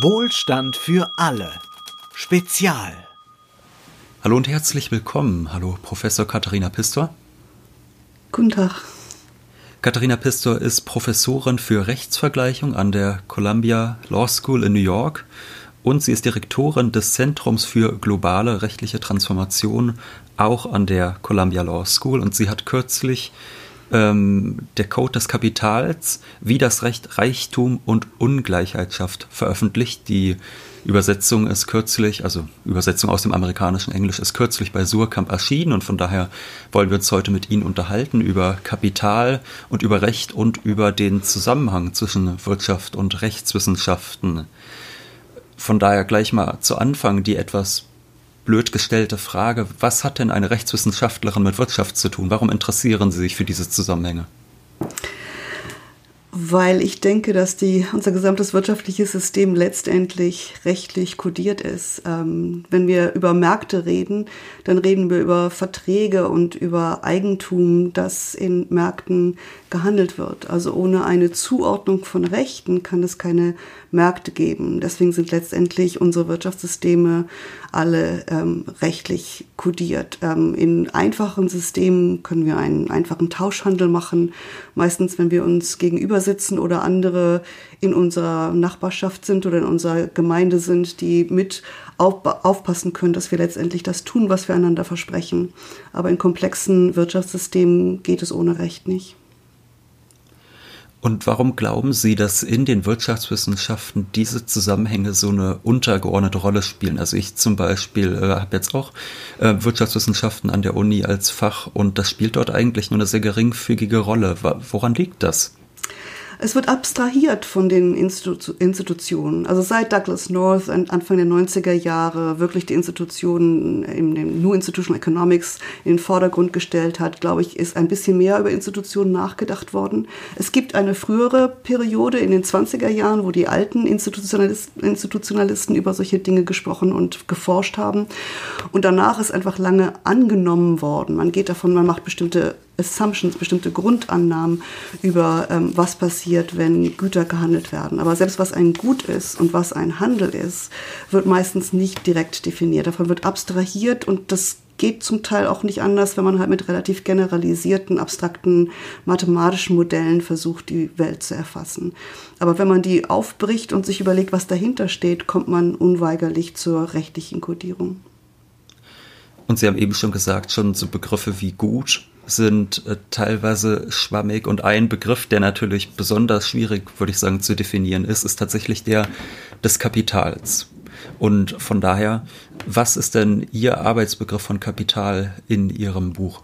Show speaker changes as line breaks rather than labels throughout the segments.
Wohlstand für alle. Spezial.
Hallo und herzlich willkommen. Hallo, Professor Katharina Pistor.
Guten Tag.
Katharina Pistor ist Professorin für Rechtsvergleichung an der Columbia Law School in New York und sie ist Direktorin des Zentrums für globale rechtliche Transformation auch an der Columbia Law School und sie hat kürzlich ähm, der Code des Kapitals, wie das Recht Reichtum und Ungleichheit schafft, veröffentlicht. Die Übersetzung ist kürzlich, also Übersetzung aus dem amerikanischen Englisch ist kürzlich bei Surkamp erschienen und von daher wollen wir uns heute mit Ihnen unterhalten über Kapital und über Recht und über den Zusammenhang zwischen Wirtschaft und Rechtswissenschaften. Von daher gleich mal zu Anfang die etwas blöd gestellte Frage, was hat denn eine Rechtswissenschaftlerin mit Wirtschaft zu tun? Warum interessieren Sie sich für diese Zusammenhänge?
weil ich denke, dass die, unser gesamtes wirtschaftliches System letztendlich rechtlich kodiert ist. Ähm, wenn wir über Märkte reden, dann reden wir über Verträge und über Eigentum, das in Märkten gehandelt wird. Also ohne eine Zuordnung von Rechten kann es keine Märkte geben. Deswegen sind letztendlich unsere Wirtschaftssysteme alle ähm, rechtlich kodiert. Ähm, in einfachen Systemen können wir einen einfachen Tauschhandel machen. Meistens, wenn wir uns gegenüber sitzen oder andere in unserer Nachbarschaft sind oder in unserer Gemeinde sind, die mit aufpassen können, dass wir letztendlich das tun, was wir einander versprechen. Aber in komplexen Wirtschaftssystemen geht es ohne Recht nicht.
Und warum glauben Sie, dass in den Wirtschaftswissenschaften diese Zusammenhänge so eine untergeordnete Rolle spielen? Also ich zum Beispiel äh, habe jetzt auch äh, Wirtschaftswissenschaften an der Uni als Fach und das spielt dort eigentlich nur eine sehr geringfügige Rolle. Woran liegt das?
Es wird abstrahiert von den Institu Institutionen. Also seit Douglas North Anfang der 90er Jahre wirklich die Institutionen in dem New Institutional Economics in den Vordergrund gestellt hat, glaube ich, ist ein bisschen mehr über Institutionen nachgedacht worden. Es gibt eine frühere Periode in den 20er Jahren, wo die alten Institutionalisten, Institutionalisten über solche Dinge gesprochen und geforscht haben. Und danach ist einfach lange angenommen worden. Man geht davon, man macht bestimmte Assumptions, bestimmte Grundannahmen über ähm, was passiert, wenn Güter gehandelt werden. Aber selbst was ein Gut ist und was ein Handel ist, wird meistens nicht direkt definiert. Davon wird abstrahiert und das geht zum Teil auch nicht anders, wenn man halt mit relativ generalisierten, abstrakten mathematischen Modellen versucht, die Welt zu erfassen. Aber wenn man die aufbricht und sich überlegt, was dahinter steht, kommt man unweigerlich zur rechtlichen Kodierung.
Und Sie haben eben schon gesagt, schon so Begriffe wie gut sind äh, teilweise schwammig und ein Begriff, der natürlich besonders schwierig, würde ich sagen, zu definieren ist, ist tatsächlich der des Kapitals. Und von daher, was ist denn Ihr Arbeitsbegriff von Kapital in Ihrem Buch?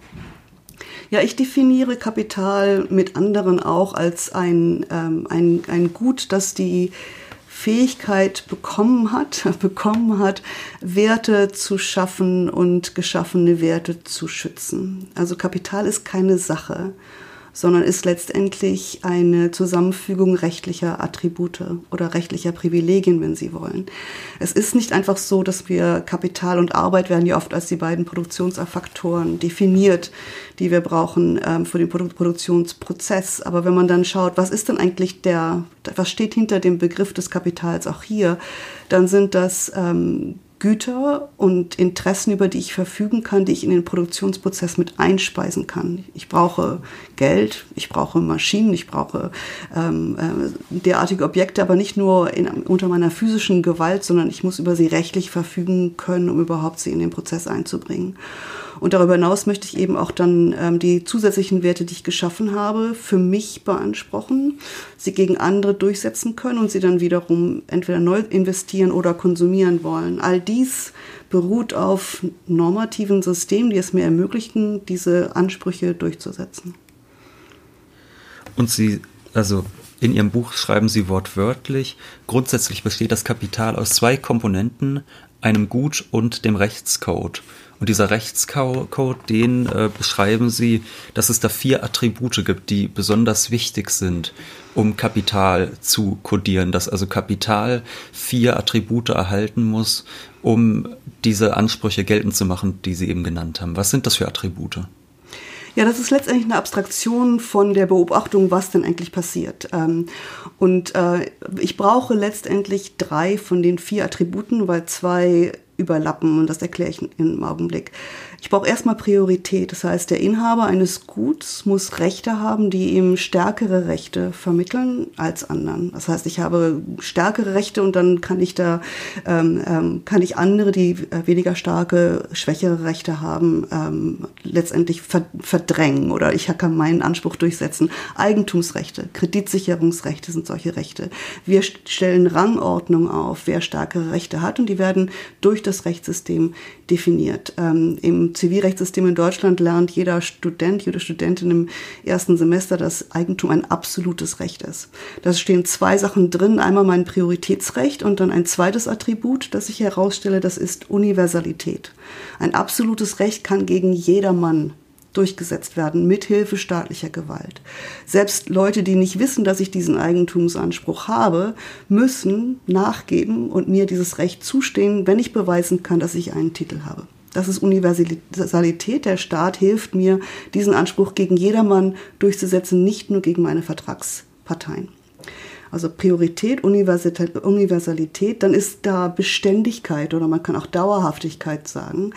Ja, ich definiere Kapital mit anderen auch als ein, ähm, ein, ein Gut, das die Fähigkeit bekommen hat, bekommen hat, Werte zu schaffen und geschaffene Werte zu schützen. Also Kapital ist keine Sache, sondern ist letztendlich eine Zusammenfügung rechtlicher Attribute oder rechtlicher Privilegien, wenn Sie wollen. Es ist nicht einfach so, dass wir Kapital und Arbeit werden ja oft als die beiden Produktionsfaktoren definiert, die wir brauchen ähm, für den Produ Produktionsprozess. Aber wenn man dann schaut, was ist denn eigentlich der, was steht hinter dem Begriff des Kapitals auch hier, dann sind das ähm, Güter und Interessen, über die ich verfügen kann, die ich in den Produktionsprozess mit einspeisen kann. Ich brauche Geld, ich brauche Maschinen, ich brauche ähm, äh, derartige Objekte, aber nicht nur in, unter meiner physischen Gewalt, sondern ich muss über sie rechtlich verfügen können, um überhaupt sie in den Prozess einzubringen. Und darüber hinaus möchte ich eben auch dann ähm, die zusätzlichen Werte, die ich geschaffen habe, für mich beanspruchen, sie gegen andere durchsetzen können und sie dann wiederum entweder neu investieren oder konsumieren wollen. All dies beruht auf normativen Systemen, die es mir ermöglichen, diese Ansprüche durchzusetzen.
Und Sie, also in Ihrem Buch schreiben Sie wortwörtlich, grundsätzlich besteht das Kapital aus zwei Komponenten, einem Gut und dem Rechtscode. Und dieser Rechtscode, den äh, beschreiben Sie, dass es da vier Attribute gibt, die besonders wichtig sind, um Kapital zu kodieren. Dass also Kapital vier Attribute erhalten muss, um diese Ansprüche geltend zu machen, die Sie eben genannt haben. Was sind das für Attribute?
Ja, das ist letztendlich eine Abstraktion von der Beobachtung, was denn eigentlich passiert. Ähm, und äh, ich brauche letztendlich drei von den vier Attributen, weil zwei überlappen und das erkläre ich im Augenblick. Ich brauche erstmal Priorität. Das heißt, der Inhaber eines Guts muss Rechte haben, die ihm stärkere Rechte vermitteln als anderen. Das heißt, ich habe stärkere Rechte und dann kann ich da ähm, ähm, kann ich andere, die äh, weniger starke, schwächere Rechte haben, ähm, letztendlich verdrängen oder ich kann meinen Anspruch durchsetzen. Eigentumsrechte, Kreditsicherungsrechte sind solche Rechte. Wir stellen Rangordnung auf, wer stärkere Rechte hat und die werden durch das Rechtssystem definiert. Ähm, Im Zivilrechtssystem in Deutschland lernt jeder Student, jede Studentin im ersten Semester, dass Eigentum ein absolutes Recht ist. Da stehen zwei Sachen drin. Einmal mein Prioritätsrecht und dann ein zweites Attribut, das ich herausstelle, das ist Universalität. Ein absolutes Recht kann gegen jedermann durchgesetzt werden, mithilfe staatlicher Gewalt. Selbst Leute, die nicht wissen, dass ich diesen Eigentumsanspruch habe, müssen nachgeben und mir dieses Recht zustehen, wenn ich beweisen kann, dass ich einen Titel habe. Das ist Universalität. Der Staat hilft mir, diesen Anspruch gegen jedermann durchzusetzen, nicht nur gegen meine Vertragsparteien. Also Priorität, Universalität, dann ist da Beständigkeit oder man kann auch Dauerhaftigkeit sagen.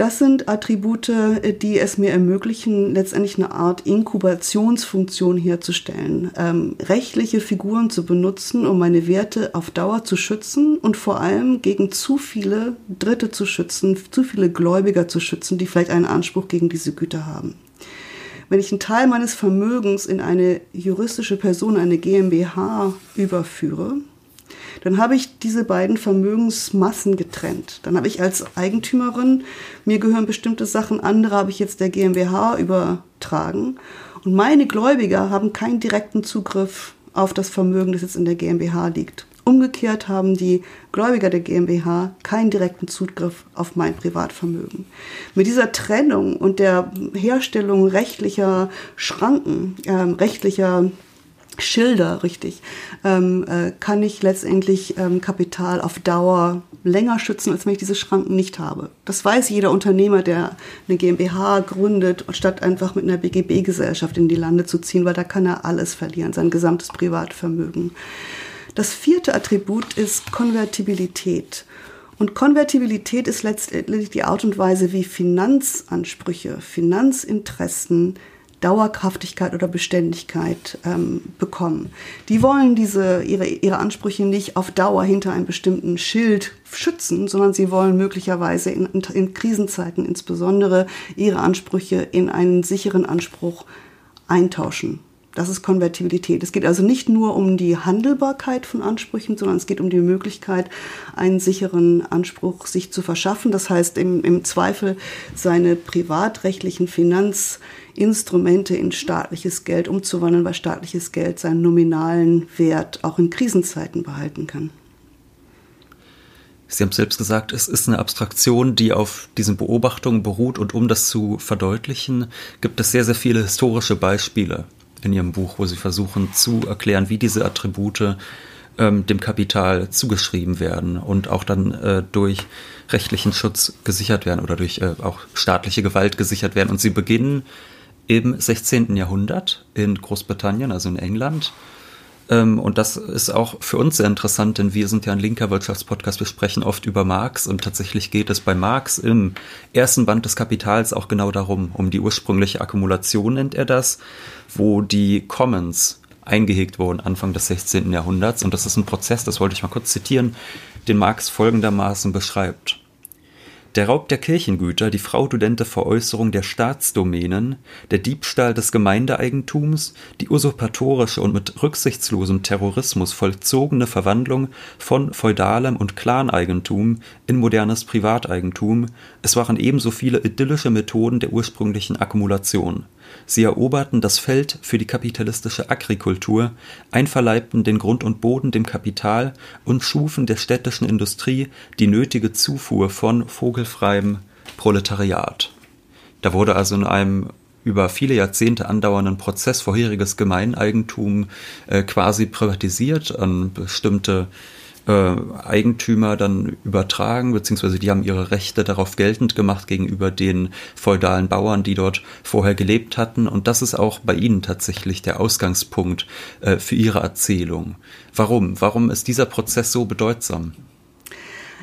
Das sind Attribute, die es mir ermöglichen, letztendlich eine Art Inkubationsfunktion herzustellen, ähm, rechtliche Figuren zu benutzen, um meine Werte auf Dauer zu schützen und vor allem gegen zu viele Dritte zu schützen, zu viele Gläubiger zu schützen, die vielleicht einen Anspruch gegen diese Güter haben. Wenn ich einen Teil meines Vermögens in eine juristische Person, eine GmbH überführe, dann habe ich diese beiden Vermögensmassen getrennt. Dann habe ich als Eigentümerin, mir gehören bestimmte Sachen, andere habe ich jetzt der GmbH übertragen. Und meine Gläubiger haben keinen direkten Zugriff auf das Vermögen, das jetzt in der GmbH liegt. Umgekehrt haben die Gläubiger der GmbH keinen direkten Zugriff auf mein Privatvermögen. Mit dieser Trennung und der Herstellung rechtlicher Schranken, äh, rechtlicher Schilder, richtig, ähm, äh, kann ich letztendlich ähm, Kapital auf Dauer länger schützen, als wenn ich diese Schranken nicht habe. Das weiß jeder Unternehmer, der eine GmbH gründet, statt einfach mit einer BGB-Gesellschaft in die Lande zu ziehen, weil da kann er alles verlieren, sein gesamtes Privatvermögen. Das vierte Attribut ist Konvertibilität. Und Konvertibilität ist letztendlich die Art und Weise, wie Finanzansprüche, Finanzinteressen Dauerkraftigkeit oder Beständigkeit ähm, bekommen. Die wollen diese, ihre, ihre Ansprüche nicht auf Dauer hinter einem bestimmten Schild schützen, sondern sie wollen möglicherweise in, in Krisenzeiten insbesondere ihre Ansprüche in einen sicheren Anspruch eintauschen. Das ist Konvertibilität. Es geht also nicht nur um die Handelbarkeit von Ansprüchen, sondern es geht um die Möglichkeit, einen sicheren Anspruch sich zu verschaffen. Das heißt, im, im Zweifel seine privatrechtlichen Finanzinstrumente in staatliches Geld umzuwandeln, weil staatliches Geld seinen nominalen Wert auch in Krisenzeiten behalten kann.
Sie haben selbst gesagt, es ist eine Abstraktion, die auf diesen Beobachtungen beruht und um das zu verdeutlichen, gibt es sehr, sehr viele historische Beispiele in ihrem Buch, wo sie versuchen zu erklären, wie diese Attribute ähm, dem Kapital zugeschrieben werden und auch dann äh, durch rechtlichen Schutz gesichert werden oder durch äh, auch staatliche Gewalt gesichert werden. Und sie beginnen im 16. Jahrhundert in Großbritannien, also in England, und das ist auch für uns sehr interessant, denn wir sind ja ein linker Wirtschaftspodcast. Wir sprechen oft über Marx und tatsächlich geht es bei Marx im ersten Band des Kapitals auch genau darum, um die ursprüngliche Akkumulation nennt er das, wo die Commons eingehegt wurden Anfang des 16. Jahrhunderts. Und das ist ein Prozess, das wollte ich mal kurz zitieren, den Marx folgendermaßen beschreibt. Der Raub der Kirchengüter, die fraudulente Veräußerung der Staatsdomänen, der Diebstahl des Gemeindeeigentums, die usurpatorische und mit rücksichtslosem Terrorismus vollzogene Verwandlung von feudalem und Claneigentum in modernes Privateigentum, es waren ebenso viele idyllische Methoden der ursprünglichen Akkumulation Sie eroberten das Feld für die kapitalistische Agrikultur, einverleibten den Grund und Boden dem Kapital und schufen der städtischen Industrie die nötige Zufuhr von vogelfreiem Proletariat. Da wurde also in einem über viele Jahrzehnte andauernden Prozess vorheriges Gemeineigentum äh, quasi privatisiert an bestimmte äh, Eigentümer dann übertragen, beziehungsweise die haben ihre Rechte darauf geltend gemacht gegenüber den feudalen Bauern, die dort vorher gelebt hatten. Und das ist auch bei Ihnen tatsächlich der Ausgangspunkt äh, für Ihre Erzählung. Warum? Warum ist dieser Prozess so bedeutsam?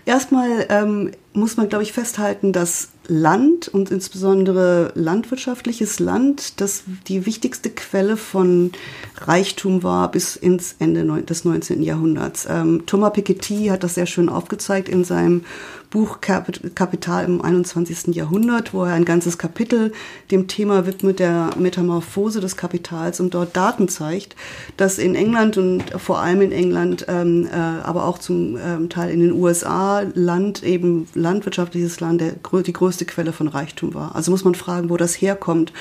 Erstmal ähm, muss man, glaube ich, festhalten, dass Land und insbesondere landwirtschaftliches Land, das die wichtigste Quelle von Reichtum war bis ins Ende des 19. Jahrhunderts. Ähm, Thomas Piketty hat das sehr schön aufgezeigt in seinem Buch Kapital im 21. Jahrhundert, wo er ein ganzes Kapitel dem Thema widmet, der Metamorphose des Kapitals und dort Daten zeigt, dass in England und vor allem in England, ähm, äh, aber auch zum ähm, Teil in den USA, Land eben landwirtschaftliches Land der, die größte Quelle von Reichtum war. Also muss man fragen, wo das herkommt,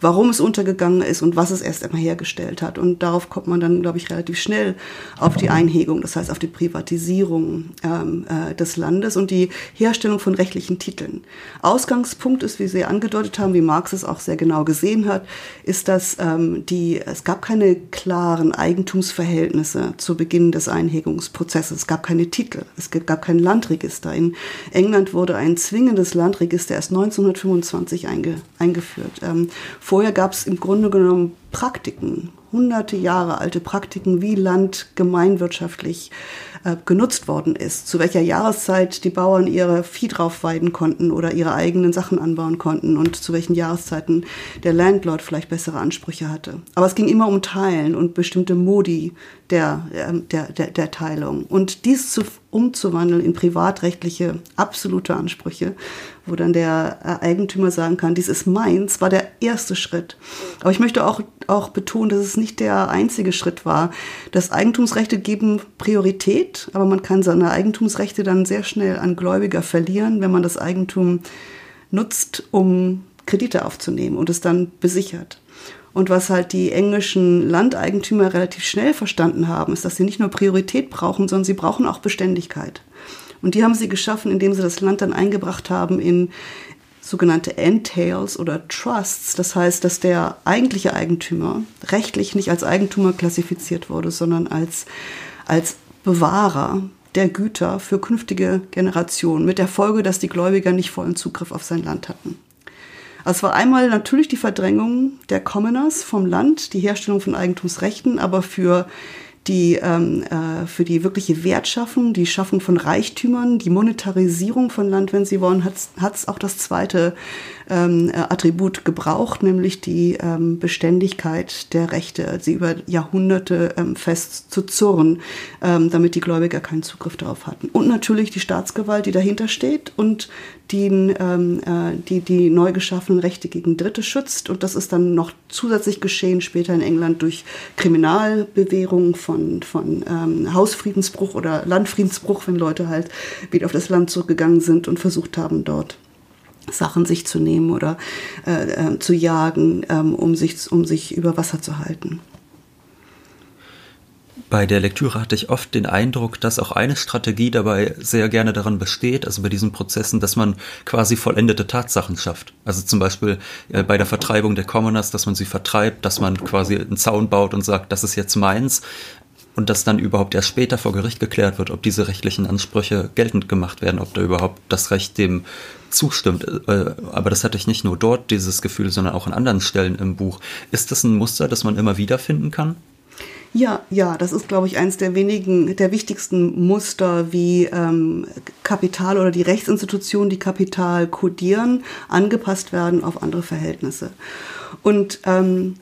warum es untergegangen ist und was es erst einmal hergestellt hat. Und darauf kommt man dann, glaube ich, relativ schnell auf die Einhegung, das heißt auf die Privatisierung ähm, äh, des Landes und die Herstellung von rechtlichen Titeln. Ausgangspunkt ist, wie Sie angedeutet haben, wie Marx es auch sehr genau gesehen hat, ist, dass ähm, die, es gab keine klaren Eigentumsverhältnisse zu Beginn des Einhegungsprozesses. Es gab keine Titel, es gab kein Landregister. In England wurde ein zwingendes Landregister erst 1925 einge, eingeführt. Ähm, vorher gab es im Grunde genommen Praktiken, hunderte Jahre alte Praktiken, wie Land gemeinwirtschaftlich äh, genutzt worden ist, zu welcher Jahreszeit die Bauern ihre Vieh drauf weiden konnten oder ihre eigenen Sachen anbauen konnten und zu welchen Jahreszeiten der Landlord vielleicht bessere Ansprüche hatte. Aber es ging immer um Teilen und bestimmte Modi der, ähm, der, der, der Teilung. Und dies zu, umzuwandeln in privatrechtliche absolute Ansprüche, wo dann der Eigentümer sagen kann, dies ist meins, war der erste Schritt. Aber ich möchte auch, auch betonen, dass es nicht der einzige Schritt war. Das Eigentumsrechte geben Priorität, aber man kann seine Eigentumsrechte dann sehr schnell an Gläubiger verlieren, wenn man das Eigentum nutzt, um Kredite aufzunehmen und es dann besichert. Und was halt die englischen Landeigentümer relativ schnell verstanden haben, ist, dass sie nicht nur Priorität brauchen, sondern sie brauchen auch Beständigkeit. Und die haben sie geschaffen, indem sie das Land dann eingebracht haben in sogenannte Entails oder Trusts. Das heißt, dass der eigentliche Eigentümer rechtlich nicht als Eigentümer klassifiziert wurde, sondern als, als Bewahrer der Güter für künftige Generationen, mit der Folge, dass die Gläubiger nicht vollen Zugriff auf sein Land hatten. Also es war einmal natürlich die Verdrängung der Commoners vom Land, die Herstellung von Eigentumsrechten, aber für die ähm, äh, für die wirkliche Wertschaffung, die Schaffung von Reichtümern, die Monetarisierung von Land, wenn Sie wollen, hat es auch das zweite ähm, äh, Attribut gebraucht, nämlich die ähm, Beständigkeit der Rechte, sie über Jahrhunderte ähm, fest zu zurren, ähm, damit die Gläubiger keinen Zugriff darauf hatten. Und natürlich die Staatsgewalt, die dahinter steht und die, ähm, äh, die die neu geschaffenen Rechte gegen Dritte schützt. Und das ist dann noch zusätzlich geschehen später in England durch Kriminalbewährung von, von ähm, Hausfriedensbruch oder Landfriedensbruch, wenn Leute halt wieder auf das Land zurückgegangen sind und versucht haben, dort Sachen sich zu nehmen oder äh, äh, zu jagen, ähm, um, sich, um sich über Wasser zu halten.
Bei der Lektüre hatte ich oft den Eindruck, dass auch eine Strategie dabei sehr gerne daran besteht, also bei diesen Prozessen, dass man quasi vollendete Tatsachen schafft. Also zum Beispiel äh, bei der Vertreibung der Commoners, dass man sie vertreibt, dass man quasi einen Zaun baut und sagt, das ist jetzt meins und dass dann überhaupt erst später vor Gericht geklärt wird, ob diese rechtlichen Ansprüche geltend gemacht werden, ob da überhaupt das Recht dem zustimmt. Äh, aber das hatte ich nicht nur dort, dieses Gefühl, sondern auch an anderen Stellen im Buch. Ist das ein Muster, das man immer wieder finden kann?
Ja, ja, das ist, glaube ich, eines der wenigen, der wichtigsten Muster, wie ähm, Kapital oder die Rechtsinstitutionen, die Kapital kodieren, angepasst werden auf andere Verhältnisse. Und ähm,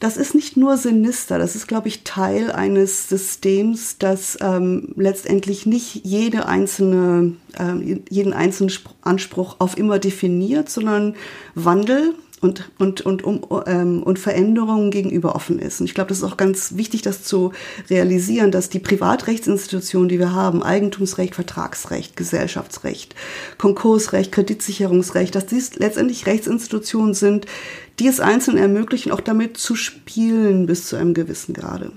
das ist nicht nur sinister, das ist, glaube ich, Teil eines Systems, das ähm, letztendlich nicht jede einzelne, ähm, jeden einzelnen Anspruch auf immer definiert, sondern Wandel und, und, und, um, ähm, und Veränderungen gegenüber offen ist. Und ich glaube, das ist auch ganz wichtig, das zu realisieren, dass die Privatrechtsinstitutionen, die wir haben, Eigentumsrecht, Vertragsrecht, Gesellschaftsrecht, Konkursrecht, Kreditsicherungsrecht, dass dies letztendlich Rechtsinstitutionen sind, die es Einzelnen ermöglichen, auch damit zu spielen bis zu einem gewissen Grade.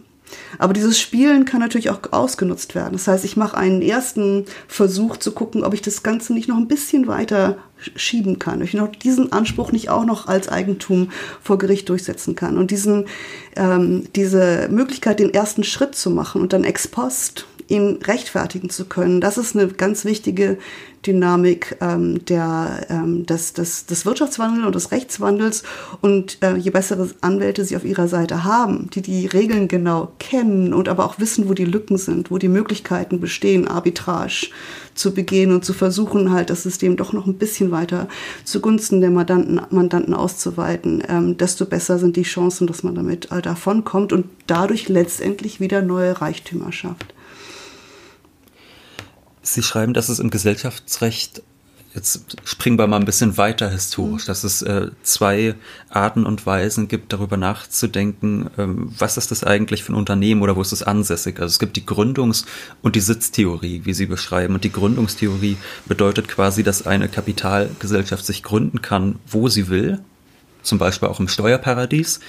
Aber dieses Spielen kann natürlich auch ausgenutzt werden. Das heißt, ich mache einen ersten Versuch zu gucken, ob ich das Ganze nicht noch ein bisschen weiter schieben kann, ich noch diesen Anspruch nicht auch noch als Eigentum vor Gericht durchsetzen kann und diesen, ähm, diese Möglichkeit, den ersten Schritt zu machen und dann ex post ihn rechtfertigen zu können. Das ist eine ganz wichtige Dynamik ähm, der, ähm, des, des, des Wirtschaftswandels und des Rechtswandels. Und äh, je bessere Anwälte sie auf ihrer Seite haben, die die Regeln genau kennen und aber auch wissen, wo die Lücken sind, wo die Möglichkeiten bestehen, Arbitrage zu begehen und zu versuchen, halt das System doch noch ein bisschen weiter zugunsten der Mandanten, Mandanten auszuweiten, ähm, desto besser sind die Chancen, dass man damit äh, davonkommt und dadurch letztendlich wieder neue Reichtümer schafft.
Sie schreiben, dass es im Gesellschaftsrecht, jetzt springen wir mal ein bisschen weiter historisch, mhm. dass es äh, zwei Arten und Weisen gibt, darüber nachzudenken, ähm, was ist das eigentlich für ein Unternehmen oder wo ist es ansässig. Also es gibt die Gründungs- und die Sitztheorie, wie Sie beschreiben. Und die Gründungstheorie bedeutet quasi, dass eine Kapitalgesellschaft sich gründen kann, wo sie will, zum Beispiel auch im Steuerparadies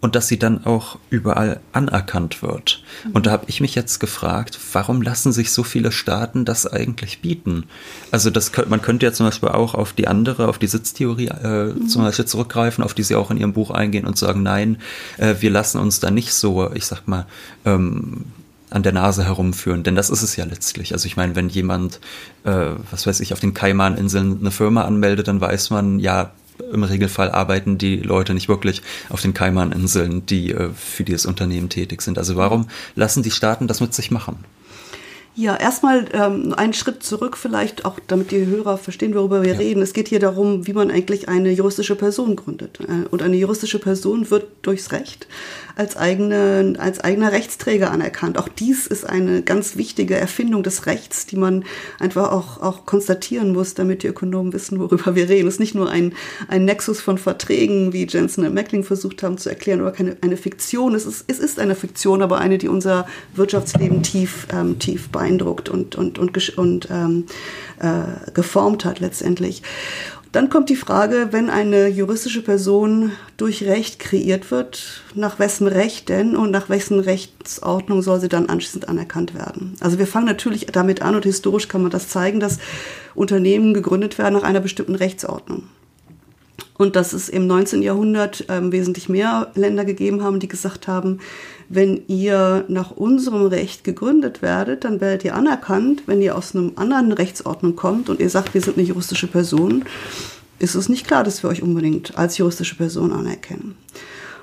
und dass sie dann auch überall anerkannt wird. Und da habe ich mich jetzt gefragt, warum lassen sich so viele Staaten das eigentlich bieten? Also das man könnte ja zum Beispiel auch auf die andere, auf die Sitztheorie äh, mhm. zum Beispiel zurückgreifen, auf die sie auch in ihrem Buch eingehen und sagen, nein, äh, wir lassen uns da nicht so, ich sag mal, ähm, an der Nase herumführen, denn das ist es ja letztlich. Also ich meine, wenn jemand, äh, was weiß ich, auf den Kaimaninseln eine Firma anmeldet, dann weiß man, ja, im Regelfall arbeiten die Leute nicht wirklich auf den Kaimaninseln, die äh, für dieses Unternehmen tätig sind. Also warum lassen die Staaten das mit sich machen?
Ja, erstmal ähm, einen Schritt zurück vielleicht, auch damit die Hörer verstehen, worüber wir ja. reden. Es geht hier darum, wie man eigentlich eine juristische Person gründet. Äh, und eine juristische Person wird durchs Recht als, eigene, als eigener Rechtsträger anerkannt. Auch dies ist eine ganz wichtige Erfindung des Rechts, die man einfach auch, auch konstatieren muss, damit die Ökonomen wissen, worüber wir reden. Es ist nicht nur ein, ein Nexus von Verträgen, wie Jensen und Meckling versucht haben zu erklären, oder keine, eine Fiktion. Es ist, es ist eine Fiktion, aber eine, die unser Wirtschaftsleben tief, ähm, tief beeindruckt und, und, und, und ähm, äh, geformt hat letztendlich. Dann kommt die Frage, wenn eine juristische Person durch Recht kreiert wird, nach wessen Recht denn und nach wessen Rechtsordnung soll sie dann anschließend anerkannt werden? Also wir fangen natürlich damit an und historisch kann man das zeigen, dass Unternehmen gegründet werden nach einer bestimmten Rechtsordnung. Und dass es im 19. Jahrhundert ähm, wesentlich mehr Länder gegeben haben, die gesagt haben, wenn ihr nach unserem Recht gegründet werdet, dann werdet ihr anerkannt. Wenn ihr aus einer anderen Rechtsordnung kommt und ihr sagt, wir sind eine juristische Person, ist es nicht klar, dass wir euch unbedingt als juristische Person anerkennen.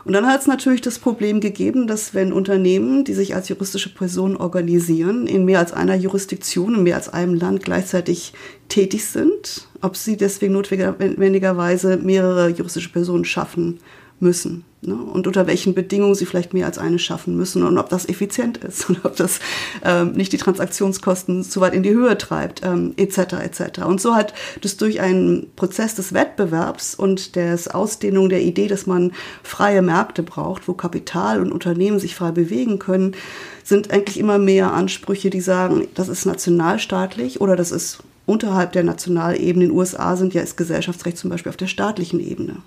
Und dann hat es natürlich das Problem gegeben, dass wenn Unternehmen, die sich als juristische Person organisieren, in mehr als einer Jurisdiktion, in mehr als einem Land gleichzeitig tätig sind, ob sie deswegen notwendigerweise mehrere juristische Personen schaffen müssen. Ne? Und unter welchen Bedingungen sie vielleicht mehr als eine schaffen müssen und ob das effizient ist und ob das ähm, nicht die Transaktionskosten zu weit in die Höhe treibt, ähm, etc. etc. Und so hat das durch einen Prozess des Wettbewerbs und der Ausdehnung der Idee, dass man freie Märkte braucht, wo Kapital und Unternehmen sich frei bewegen können, sind eigentlich immer mehr Ansprüche, die sagen, das ist nationalstaatlich oder das ist unterhalb der Nationalebene. In den USA sind ja ist Gesellschaftsrecht zum Beispiel auf der staatlichen Ebene.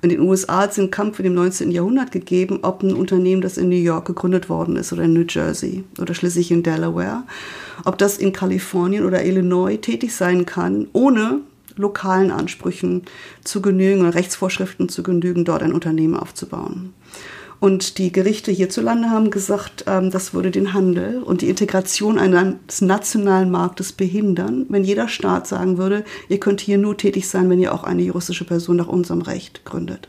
In den USA hat es einen Kampf in dem 19. Jahrhundert gegeben, ob ein Unternehmen, das in New York gegründet worden ist oder in New Jersey oder schließlich in Delaware, ob das in Kalifornien oder Illinois tätig sein kann, ohne lokalen Ansprüchen zu genügen oder Rechtsvorschriften zu genügen, dort ein Unternehmen aufzubauen. Und die Gerichte hierzulande haben gesagt, ähm, das würde den Handel und die Integration eines nationalen Marktes behindern, wenn jeder Staat sagen würde, ihr könnt hier nur tätig sein, wenn ihr auch eine juristische Person nach unserem Recht gründet.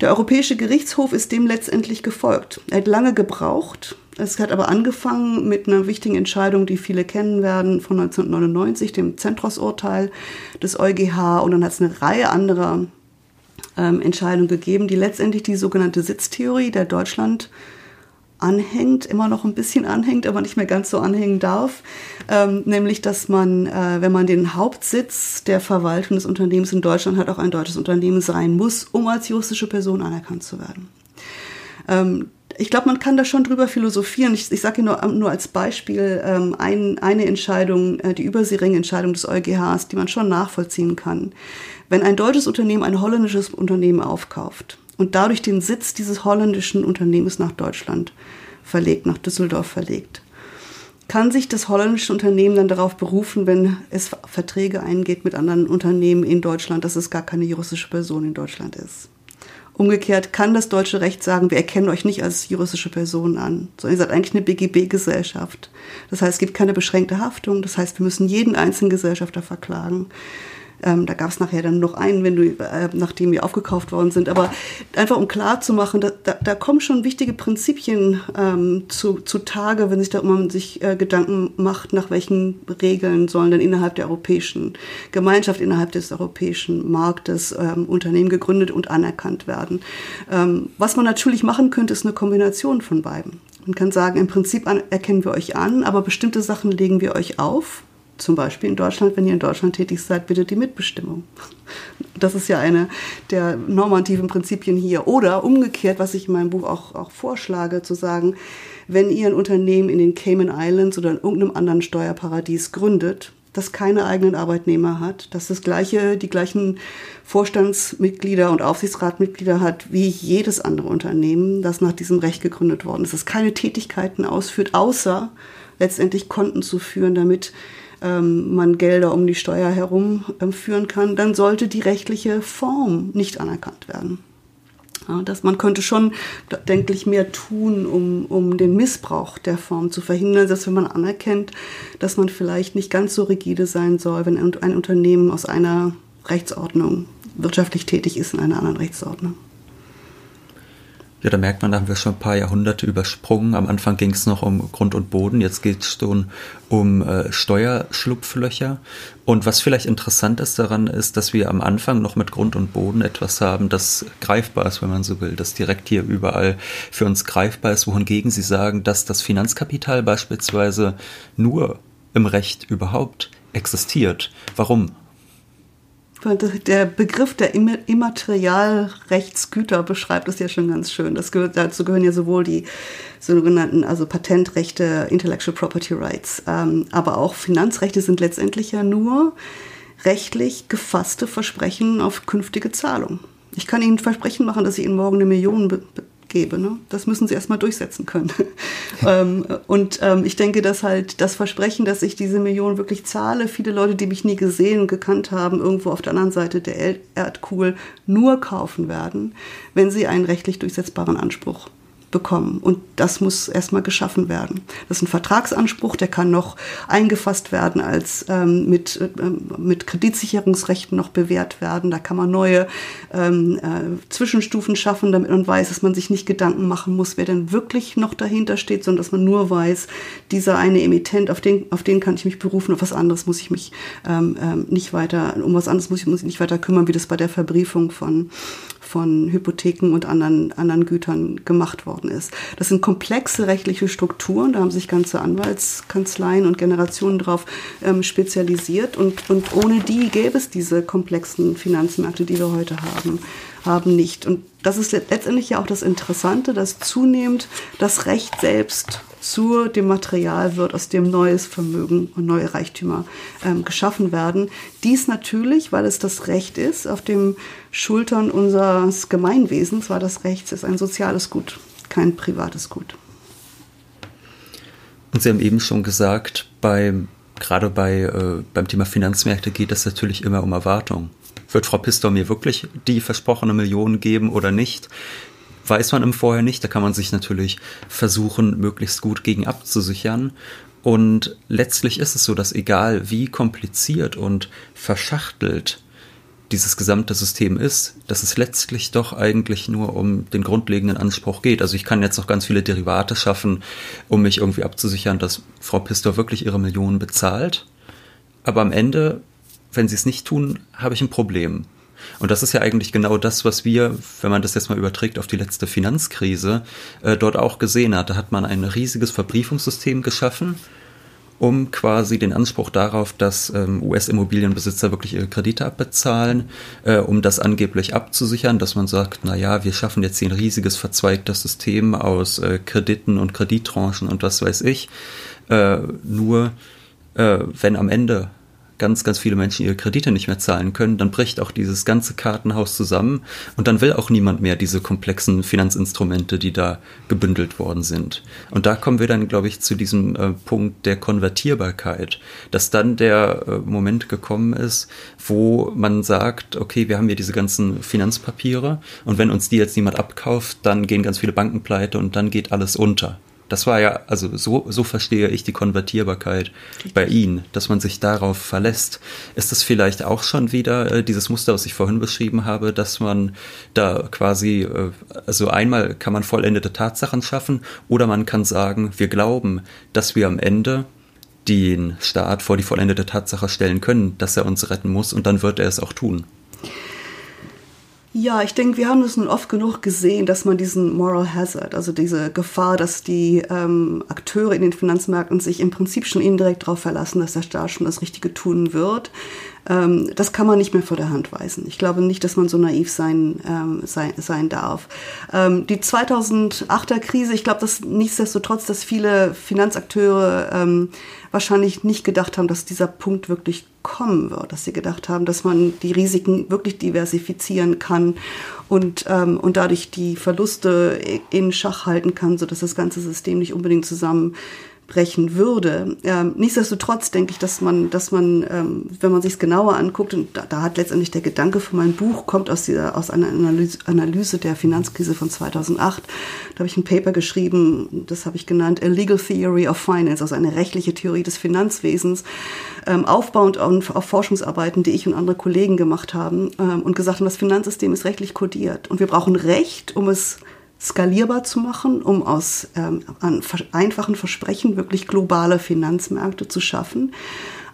Der Europäische Gerichtshof ist dem letztendlich gefolgt. Er hat lange gebraucht. Es hat aber angefangen mit einer wichtigen Entscheidung, die viele kennen werden, von 1999, dem Zentros-Urteil des EuGH. Und dann hat es eine Reihe anderer ähm, Entscheidung gegeben, die letztendlich die sogenannte Sitztheorie, der Deutschland anhängt, immer noch ein bisschen anhängt, aber nicht mehr ganz so anhängen darf, ähm, nämlich dass man, äh, wenn man den Hauptsitz der Verwaltung des Unternehmens in Deutschland hat, auch ein deutsches Unternehmen sein muss, um als juristische Person anerkannt zu werden. Ähm, ich glaube, man kann da schon drüber philosophieren. Ich, ich sage nur, nur als Beispiel ähm, ein, eine Entscheidung, äh, die Überseering-Entscheidung des EuGHs, die man schon nachvollziehen kann. Wenn ein deutsches Unternehmen ein holländisches Unternehmen aufkauft und dadurch den Sitz dieses holländischen Unternehmens nach Deutschland verlegt, nach Düsseldorf verlegt, kann sich das holländische Unternehmen dann darauf berufen, wenn es Verträge eingeht mit anderen Unternehmen in Deutschland, dass es gar keine juristische Person in Deutschland ist. Umgekehrt kann das deutsche Recht sagen, wir erkennen euch nicht als juristische Person an, sondern ihr seid eigentlich eine BGB-Gesellschaft. Das heißt, es gibt keine beschränkte Haftung. Das heißt, wir müssen jeden einzelnen Gesellschafter verklagen. Ähm, da gab es nachher dann noch einen, wenn du, äh, nachdem wir aufgekauft worden sind. Aber einfach um klar zu machen, da, da, da kommen schon wichtige Prinzipien ähm, zu, zu Tage, wenn sich da man sich äh, Gedanken macht, nach welchen Regeln sollen denn innerhalb der europäischen Gemeinschaft, innerhalb des europäischen Marktes ähm, Unternehmen gegründet und anerkannt werden. Ähm, was man natürlich machen könnte, ist eine Kombination von beiden. Man kann sagen, im Prinzip erkennen wir euch an, aber bestimmte Sachen legen wir euch auf zum Beispiel in Deutschland, wenn ihr in Deutschland tätig seid, bitte die Mitbestimmung. Das ist ja eine der normativen Prinzipien hier. Oder umgekehrt, was ich in meinem Buch auch, auch vorschlage, zu sagen, wenn ihr ein Unternehmen in den Cayman Islands oder in irgendeinem anderen Steuerparadies gründet, das keine eigenen Arbeitnehmer hat, dass das gleiche, die gleichen Vorstandsmitglieder und Aufsichtsratmitglieder hat wie jedes andere Unternehmen, das nach diesem Recht gegründet worden ist, das keine Tätigkeiten ausführt, außer letztendlich Konten zu führen, damit ähm, man Gelder um die Steuer herum ähm, führen kann, dann sollte die rechtliche Form nicht anerkannt werden. Ja, dass man könnte schon, denke ich, mehr tun, um, um den Missbrauch der Form zu verhindern, dass wenn man anerkennt, dass man vielleicht nicht ganz so rigide sein soll, wenn ein Unternehmen aus einer Rechtsordnung wirtschaftlich tätig ist in einer anderen Rechtsordnung.
Ja, da merkt man, da haben wir schon ein paar Jahrhunderte übersprungen. Am Anfang ging es noch um Grund und Boden, jetzt geht es schon um äh, Steuerschlupflöcher. Und was vielleicht interessant ist daran, ist, dass wir am Anfang noch mit Grund und Boden etwas haben, das greifbar ist, wenn man so will, das direkt hier überall für uns greifbar ist, wohingegen Sie sagen, dass das Finanzkapital beispielsweise nur im Recht überhaupt existiert. Warum?
Der Begriff der Immaterialrechtsgüter beschreibt es ja schon ganz schön. Das gehört, dazu gehören ja sowohl die sogenannten also Patentrechte, Intellectual Property Rights, ähm, aber auch Finanzrechte sind letztendlich ja nur rechtlich gefasste Versprechen auf künftige Zahlung. Ich kann Ihnen Versprechen machen, dass ich Ihnen morgen eine Million gebe. Ne? Das müssen sie erstmal durchsetzen können. ähm, und ähm, ich denke, dass halt das Versprechen, dass ich diese Million wirklich zahle, viele Leute, die mich nie gesehen und gekannt haben, irgendwo auf der anderen Seite der Erdkugel nur kaufen werden, wenn sie einen rechtlich durchsetzbaren Anspruch bekommen. Und das muss erstmal geschaffen werden. Das ist ein Vertragsanspruch, der kann noch eingefasst werden als ähm, mit, äh, mit Kreditsicherungsrechten noch bewährt werden. Da kann man neue ähm, äh, Zwischenstufen schaffen, damit man weiß, dass man sich nicht Gedanken machen muss, wer denn wirklich noch dahinter steht, sondern dass man nur weiß, dieser eine Emittent, auf den, auf den kann ich mich berufen, auf was anderes muss ich mich ähm, ähm nicht weiter, um was anderes muss ich mich nicht weiter kümmern, wie das bei der Verbriefung von von Hypotheken und anderen, anderen Gütern gemacht worden ist. Das sind komplexe rechtliche Strukturen, da haben sich ganze Anwaltskanzleien und Generationen darauf ähm, spezialisiert und, und ohne die gäbe es diese komplexen Finanzmärkte, die wir heute haben, haben nicht. Und das ist letztendlich ja auch das Interessante, dass zunehmend das Recht selbst zu dem Material wird, aus dem neues Vermögen und neue Reichtümer ähm, geschaffen werden. Dies natürlich, weil es das Recht ist, auf den Schultern unseres Gemeinwesens, weil das Recht ist ein soziales Gut, kein privates Gut.
Und Sie haben eben schon gesagt, beim, gerade bei, äh, beim Thema Finanzmärkte geht es natürlich immer um Erwartungen. Wird Frau Pistor mir wirklich die versprochene Million geben oder nicht? Weiß man im Vorher nicht. Da kann man sich natürlich versuchen, möglichst gut gegen abzusichern. Und letztlich ist es so, dass egal wie kompliziert und verschachtelt dieses gesamte System ist, dass es letztlich doch eigentlich nur um den grundlegenden Anspruch geht. Also ich kann jetzt noch ganz viele Derivate schaffen, um mich irgendwie abzusichern, dass Frau Pistor wirklich ihre Millionen bezahlt. Aber am Ende, wenn sie es nicht tun, habe ich ein Problem. Und das ist ja eigentlich genau das, was wir, wenn man das jetzt mal überträgt auf die letzte Finanzkrise, äh, dort auch gesehen hat. Da hat man ein riesiges Verbriefungssystem geschaffen, um quasi den Anspruch darauf, dass ähm, US-Immobilienbesitzer wirklich ihre Kredite abbezahlen, äh, um das angeblich abzusichern, dass man sagt, na ja, wir schaffen jetzt hier ein riesiges verzweigtes System aus äh, Krediten und Kredittranchen und was weiß ich. Äh, nur äh, wenn am Ende ganz, ganz viele Menschen ihre Kredite nicht mehr zahlen können, dann bricht auch dieses ganze Kartenhaus zusammen und dann will auch niemand mehr diese komplexen Finanzinstrumente, die da gebündelt worden sind. Und da kommen wir dann, glaube ich, zu diesem äh, Punkt der Konvertierbarkeit, dass dann der äh, Moment gekommen ist, wo man sagt, okay, wir haben hier diese ganzen Finanzpapiere und wenn uns die jetzt niemand abkauft, dann gehen ganz viele Banken pleite und dann geht alles unter. Das war ja, also so, so verstehe ich die Konvertierbarkeit bei Ihnen, dass man sich darauf verlässt. Ist das vielleicht auch schon wieder äh, dieses Muster, was ich vorhin beschrieben habe, dass man da quasi, äh, also einmal kann man vollendete Tatsachen schaffen oder man kann sagen, wir glauben, dass wir am Ende den Staat vor die vollendete Tatsache stellen können, dass er uns retten muss und dann wird er es auch tun.
Ja, ich denke, wir haben es nun oft genug gesehen, dass man diesen Moral Hazard, also diese Gefahr, dass die ähm, Akteure in den Finanzmärkten sich im Prinzip schon indirekt darauf verlassen, dass der Staat schon das Richtige tun wird, ähm, das kann man nicht mehr vor der Hand weisen. Ich glaube nicht, dass man so naiv sein, ähm, sein, sein darf. Ähm, die 2008er Krise, ich glaube, dass nichtsdestotrotz, dass viele Finanzakteure ähm, wahrscheinlich nicht gedacht haben, dass dieser Punkt wirklich kommen wird, dass sie gedacht haben, dass man die Risiken wirklich diversifizieren kann und, ähm, und dadurch die Verluste in Schach halten kann, sodass das ganze System nicht unbedingt zusammen brechen würde. Ähm, nichtsdestotrotz denke ich, dass man, dass man, ähm, wenn man sich es genauer anguckt, und da, da, hat letztendlich der Gedanke für mein Buch, kommt aus, dieser, aus einer Analyse, Analyse der Finanzkrise von 2008. Da habe ich ein Paper geschrieben, das habe ich genannt, A Legal Theory of Finance, also eine rechtliche Theorie des Finanzwesens, ähm, aufbauend auf, auf, Forschungsarbeiten, die ich und andere Kollegen gemacht haben ähm, und gesagt haben, das Finanzsystem ist rechtlich kodiert und wir brauchen Recht, um es skalierbar zu machen, um aus ähm, an einfachen Versprechen wirklich globale Finanzmärkte zu schaffen.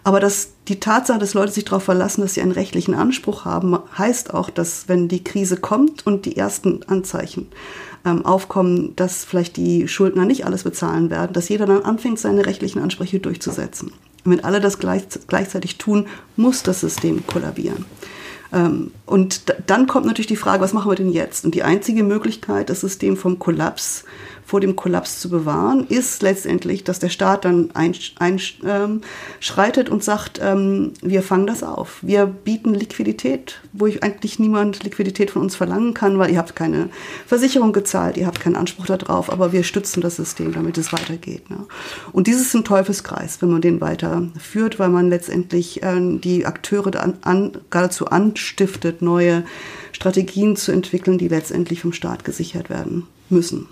Aber dass die Tatsache, dass Leute sich darauf verlassen, dass sie einen rechtlichen Anspruch haben, heißt auch, dass wenn die Krise kommt und die ersten Anzeichen ähm, aufkommen, dass vielleicht die Schuldner nicht alles bezahlen werden, dass jeder dann anfängt, seine rechtlichen Ansprüche durchzusetzen. Und wenn alle das gleich, gleichzeitig tun, muss das System kollabieren. Ähm, und dann kommt natürlich die Frage, was machen wir denn jetzt? Und die einzige Möglichkeit, das System vom Kollaps vor dem Kollaps zu bewahren, ist letztendlich, dass der Staat dann einschreitet ähm, und sagt, ähm, wir fangen das auf. Wir bieten Liquidität, wo ich eigentlich niemand Liquidität von uns verlangen kann, weil ihr habt keine Versicherung gezahlt, ihr habt keinen Anspruch darauf, aber wir stützen das System, damit es weitergeht. Ne? Und dieses ist ein Teufelskreis, wenn man den weiterführt, weil man letztendlich äh, die Akteure an, an, geradezu anstiftet, neue Strategien zu entwickeln, die letztendlich vom Staat gesichert werden müssen.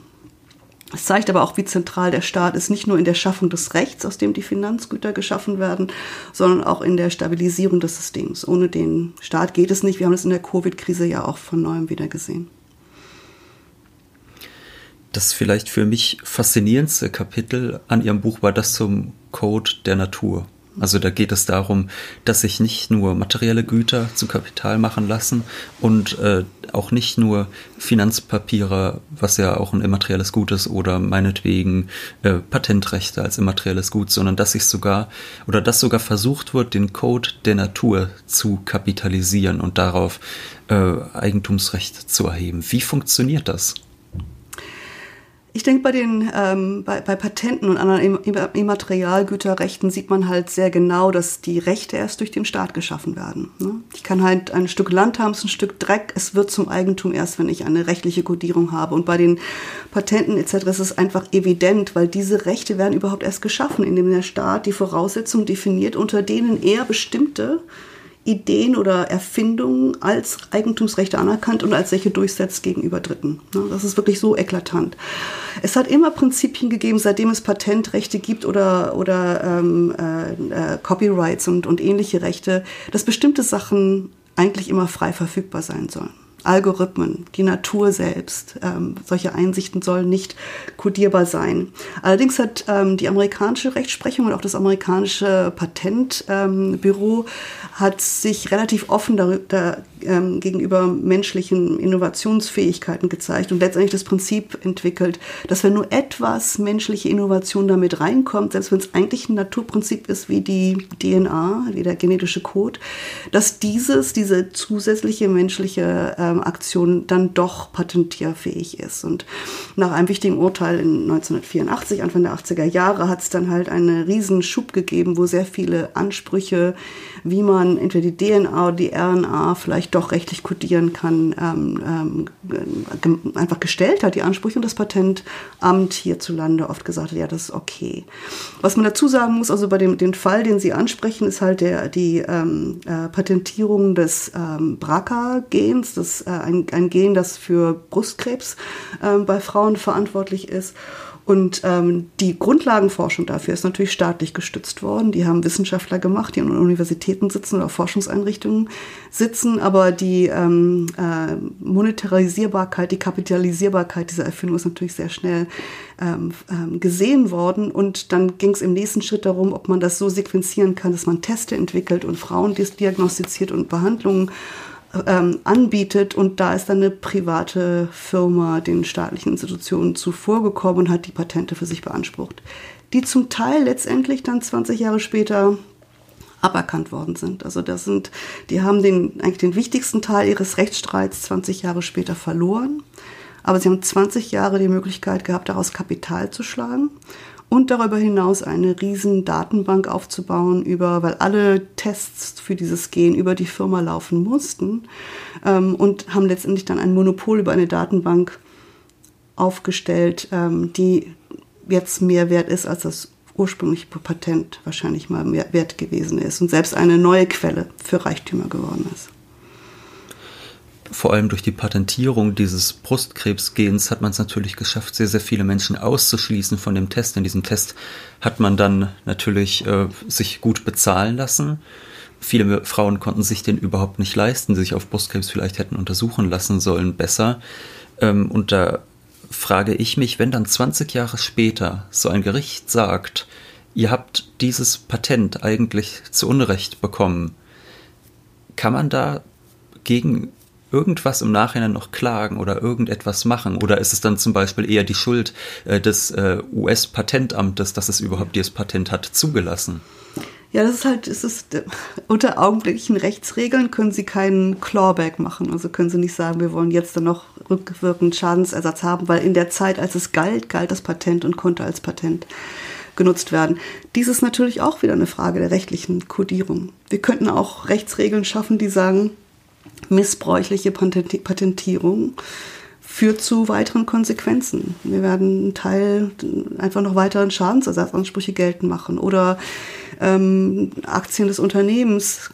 Es zeigt aber auch, wie zentral der Staat ist, nicht nur in der Schaffung des Rechts, aus dem die Finanzgüter geschaffen werden, sondern auch in der Stabilisierung des Systems. Ohne den Staat geht es nicht. Wir haben es in der Covid-Krise ja auch von neuem wieder gesehen.
Das vielleicht für mich faszinierendste Kapitel an Ihrem Buch war das zum Code der Natur. Also da geht es darum, dass sich nicht nur materielle Güter zu Kapital machen lassen und äh, auch nicht nur Finanzpapiere, was ja auch ein immaterielles Gut ist, oder meinetwegen äh, Patentrechte als immaterielles Gut, sondern dass sich sogar oder dass sogar versucht wird, den Code der Natur zu kapitalisieren und darauf äh, Eigentumsrecht zu erheben. Wie funktioniert das?
Ich denke, bei den ähm, bei, bei, Patenten und anderen Immaterialgüterrechten sieht man halt sehr genau, dass die Rechte erst durch den Staat geschaffen werden. Ne? Ich kann halt ein Stück Land haben, ein Stück Dreck, es wird zum Eigentum erst, wenn ich eine rechtliche Kodierung habe. Und bei den Patenten etc. ist es einfach evident, weil diese Rechte werden überhaupt erst geschaffen, indem der Staat die Voraussetzungen definiert, unter denen er bestimmte Ideen oder Erfindungen als Eigentumsrechte anerkannt und als solche durchsetzt gegenüber Dritten. Das ist wirklich so eklatant. Es hat immer Prinzipien gegeben, seitdem es Patentrechte gibt oder, oder ähm, äh, äh, Copyrights und, und ähnliche Rechte, dass bestimmte Sachen eigentlich immer frei verfügbar sein sollen. Algorithmen, die Natur selbst. Ähm, solche Einsichten sollen nicht kodierbar sein. Allerdings hat ähm, die amerikanische Rechtsprechung und auch das amerikanische Patentbüro ähm, hat sich relativ offen darüber, ähm, gegenüber menschlichen Innovationsfähigkeiten gezeigt und letztendlich das Prinzip entwickelt, dass wenn nur etwas menschliche Innovation damit reinkommt, selbst wenn es eigentlich ein Naturprinzip ist wie die DNA, wie der genetische Code, dass dieses, diese zusätzliche menschliche ähm, Aktion dann doch patentierfähig ist. Und nach einem wichtigen Urteil in 1984, Anfang der 80er Jahre, hat es dann halt einen riesen Schub gegeben, wo sehr viele Ansprüche, wie man entweder die DNA oder die RNA vielleicht doch rechtlich kodieren kann, ähm, ähm, einfach gestellt hat, die Ansprüche. Und das Patentamt hierzulande oft gesagt hat, ja, das ist okay. Was man dazu sagen muss, also bei dem den Fall, den Sie ansprechen, ist halt der, die ähm, äh, Patentierung des ähm, BRCA-Gens, das äh, ein, ein Gen, das für Brustkrebs äh, bei Frauen verantwortlich ist. Und ähm, die Grundlagenforschung dafür ist natürlich staatlich gestützt worden. Die haben Wissenschaftler gemacht, die an Universitäten sitzen oder Forschungseinrichtungen sitzen. Aber die ähm, äh, Monetarisierbarkeit, die Kapitalisierbarkeit dieser Erfindung ist natürlich sehr schnell ähm, ähm, gesehen worden. Und dann ging es im nächsten Schritt darum, ob man das so sequenzieren kann, dass man Teste entwickelt und Frauen diagnostiziert und Behandlungen ähm, anbietet. Und da ist dann eine private Firma den staatlichen Institutionen zuvorgekommen und hat die Patente für sich beansprucht, die zum Teil letztendlich dann 20 Jahre später aberkannt worden sind. Also das sind, die haben den, eigentlich den wichtigsten Teil ihres Rechtsstreits 20 Jahre später verloren. Aber sie haben 20 Jahre die Möglichkeit gehabt, daraus Kapital zu schlagen und darüber hinaus eine riesen Datenbank aufzubauen über, weil alle Tests für dieses Gen über die Firma laufen mussten ähm, und haben letztendlich dann ein Monopol über eine Datenbank aufgestellt, ähm, die jetzt mehr wert ist als das ursprüngliche Patent wahrscheinlich mal mehr wert gewesen ist. Und selbst eine neue Quelle für Reichtümer geworden ist
vor allem durch die Patentierung dieses Brustkrebsgens hat man es natürlich geschafft, sehr, sehr viele Menschen auszuschließen von dem Test. In diesem Test hat man dann natürlich äh, sich gut bezahlen lassen. Viele Frauen konnten sich den überhaupt nicht leisten, die sich auf Brustkrebs vielleicht hätten untersuchen lassen sollen, besser. Ähm, und da frage ich mich, wenn dann 20 Jahre später so ein Gericht sagt, ihr habt dieses Patent eigentlich zu Unrecht bekommen, kann man da gegen irgendwas im Nachhinein noch klagen oder irgendetwas machen? Oder ist es dann zum Beispiel eher die Schuld äh, des äh, US-Patentamtes, dass es überhaupt dieses Patent hat, zugelassen?
Ja, das ist halt, es ist äh, unter augenblicklichen Rechtsregeln können Sie keinen Clawback machen. Also können Sie nicht sagen, wir wollen jetzt dann noch rückwirkend Schadensersatz haben, weil in der Zeit, als es galt, galt das Patent und konnte als Patent genutzt werden. Dies ist natürlich auch wieder eine Frage der rechtlichen Kodierung. Wir könnten auch Rechtsregeln schaffen, die sagen, missbräuchliche Patentierung führt zu weiteren Konsequenzen. Wir werden einen Teil einfach noch weiteren Schadensersatzansprüche geltend machen oder ähm, Aktien des Unternehmens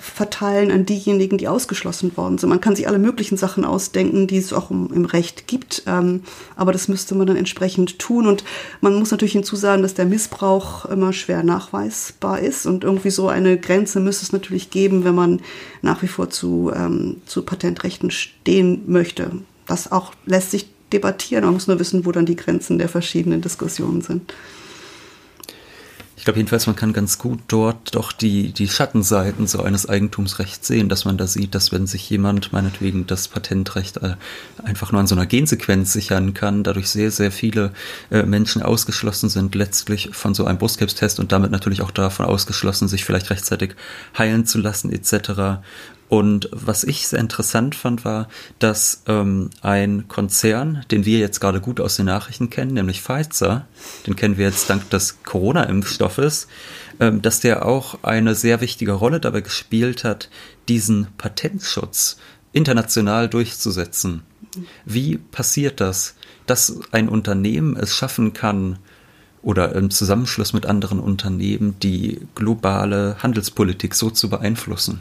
verteilen an diejenigen, die ausgeschlossen worden sind. Man kann sich alle möglichen Sachen ausdenken, die es auch im, im Recht gibt, ähm, aber das müsste man dann entsprechend tun. Und man muss natürlich hinzusagen, dass der Missbrauch immer schwer nachweisbar ist und irgendwie so eine Grenze müsste es natürlich geben, wenn man nach wie vor zu, ähm, zu Patentrechten stehen möchte. Das auch lässt sich debattieren. Man muss nur wissen, wo dann die Grenzen der verschiedenen Diskussionen sind.
Ich glaube jedenfalls, man kann ganz gut dort doch die, die Schattenseiten so eines Eigentumsrechts sehen, dass man da sieht, dass wenn sich jemand meinetwegen das Patentrecht äh, einfach nur an so einer Gensequenz sichern kann, dadurch sehr, sehr viele äh, Menschen ausgeschlossen sind, letztlich von so einem Brustkrebstest und damit natürlich auch davon ausgeschlossen, sich vielleicht rechtzeitig heilen zu lassen etc. Und was ich sehr interessant fand, war, dass ähm, ein Konzern, den wir jetzt gerade gut aus den Nachrichten kennen, nämlich Pfizer, den kennen wir jetzt dank des Corona-Impfstoffes, ähm, dass der auch eine sehr wichtige Rolle dabei gespielt hat, diesen Patentschutz international durchzusetzen. Wie passiert das, dass ein Unternehmen es schaffen kann, oder im Zusammenschluss mit anderen Unternehmen die globale Handelspolitik so zu beeinflussen?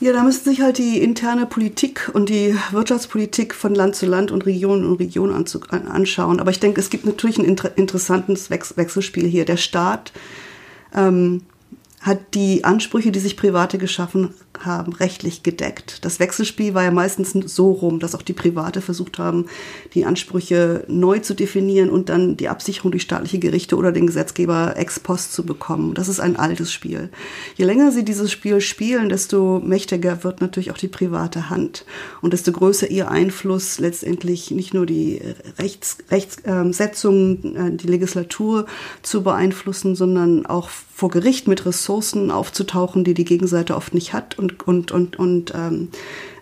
Ja, da müsste sich halt die interne Politik und die Wirtschaftspolitik von Land zu Land und Region und Region anschauen. Aber ich denke, es gibt natürlich ein inter interessantes Wechselspiel hier. Der Staat ähm, hat die Ansprüche, die sich Private geschaffen haben, rechtlich gedeckt. Das Wechselspiel war ja meistens so rum, dass auch die Private versucht haben, die Ansprüche neu zu definieren und dann die Absicherung durch staatliche Gerichte oder den Gesetzgeber ex post zu bekommen. Das ist ein altes Spiel. Je länger sie dieses Spiel spielen, desto mächtiger wird natürlich auch die private Hand und desto größer ihr Einfluss letztendlich nicht nur die Rechts, Rechtssetzung, äh, die Legislatur zu beeinflussen, sondern auch vor Gericht mit Ressourcen aufzutauchen, die die Gegenseite oft nicht hat und, und, und, und ähm,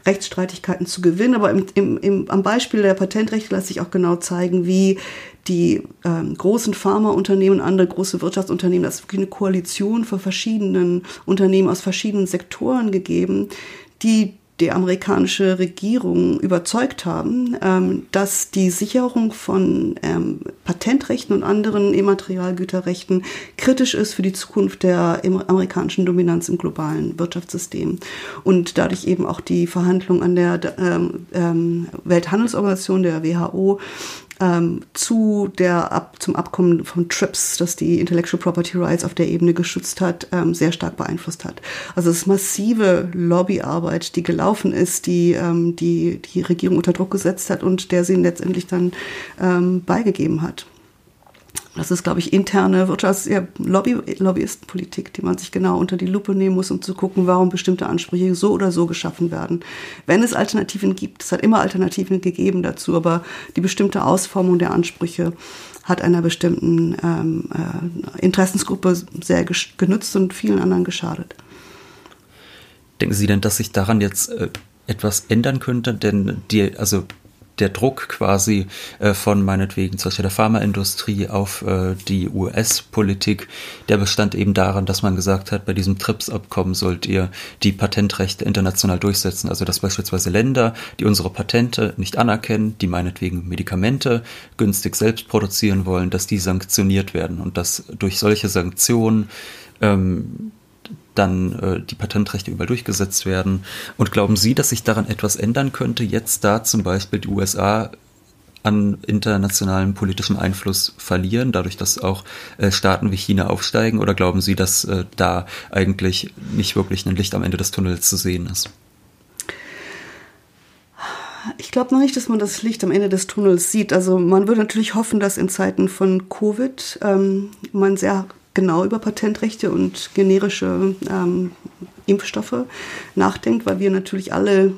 Rechtsstreitigkeiten zu gewinnen. Aber im, im, im, am Beispiel der Patentrechte lässt sich auch genau zeigen, wie die ähm, großen Pharmaunternehmen, andere große Wirtschaftsunternehmen, das ist wirklich eine Koalition von verschiedenen Unternehmen aus verschiedenen Sektoren gegeben, die die amerikanische Regierung überzeugt haben, ähm, dass die Sicherung von ähm, Patentrechten und anderen Immaterialgüterrechten kritisch ist für die Zukunft der amerikanischen Dominanz im globalen Wirtschaftssystem. Und dadurch eben auch die Verhandlungen an der ähm, Welthandelsorganisation, der WHO, ähm, zu der Ab zum Abkommen von TRIPS, das die Intellectual Property Rights auf der Ebene geschützt hat, ähm, sehr stark beeinflusst hat. Also es ist massive Lobbyarbeit, die gelaufen ist, die ähm, die, die Regierung unter Druck gesetzt hat und der sie letztendlich dann ähm, beigegeben hat. Das ist, glaube ich, interne Wirtschafts-, ja, Lobby, Lobbyistenpolitik, die man sich genau unter die Lupe nehmen muss, um zu gucken, warum bestimmte Ansprüche so oder so geschaffen werden. Wenn es Alternativen gibt, es hat immer Alternativen gegeben dazu, aber die bestimmte Ausformung der Ansprüche hat einer bestimmten ähm, äh, Interessensgruppe sehr genützt und vielen anderen geschadet.
Denken Sie denn, dass sich daran jetzt äh, etwas ändern könnte? Denn die, also der Druck quasi äh, von meinetwegen zum Beispiel der Pharmaindustrie auf äh, die US-Politik, der bestand eben daran, dass man gesagt hat, bei diesem TRIPS-Abkommen sollt ihr die Patentrechte international durchsetzen. Also dass beispielsweise Länder, die unsere Patente nicht anerkennen, die meinetwegen Medikamente günstig selbst produzieren wollen, dass die sanktioniert werden und dass durch solche Sanktionen ähm, dann äh, die Patentrechte überall durchgesetzt werden. Und glauben Sie, dass sich daran etwas ändern könnte, jetzt da zum Beispiel die USA an internationalem politischem Einfluss verlieren, dadurch, dass auch äh, Staaten wie China aufsteigen? Oder glauben Sie, dass äh, da eigentlich nicht wirklich ein Licht am Ende des Tunnels zu sehen ist?
Ich glaube noch nicht, dass man das Licht am Ende des Tunnels sieht. Also man würde natürlich hoffen, dass in Zeiten von Covid ähm, man sehr genau über Patentrechte und generische ähm, Impfstoffe nachdenkt, weil wir natürlich alle